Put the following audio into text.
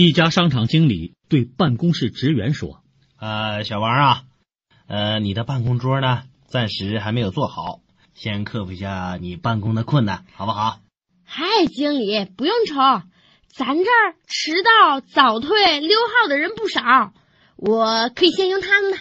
一家商场经理对办公室职员说呃小王啊呃你的办公桌呢暂时还没有做好先克服一下你办公的困难好不好？嗨经理不用愁咱这儿迟到早退溜号的人不少我可以先用他们的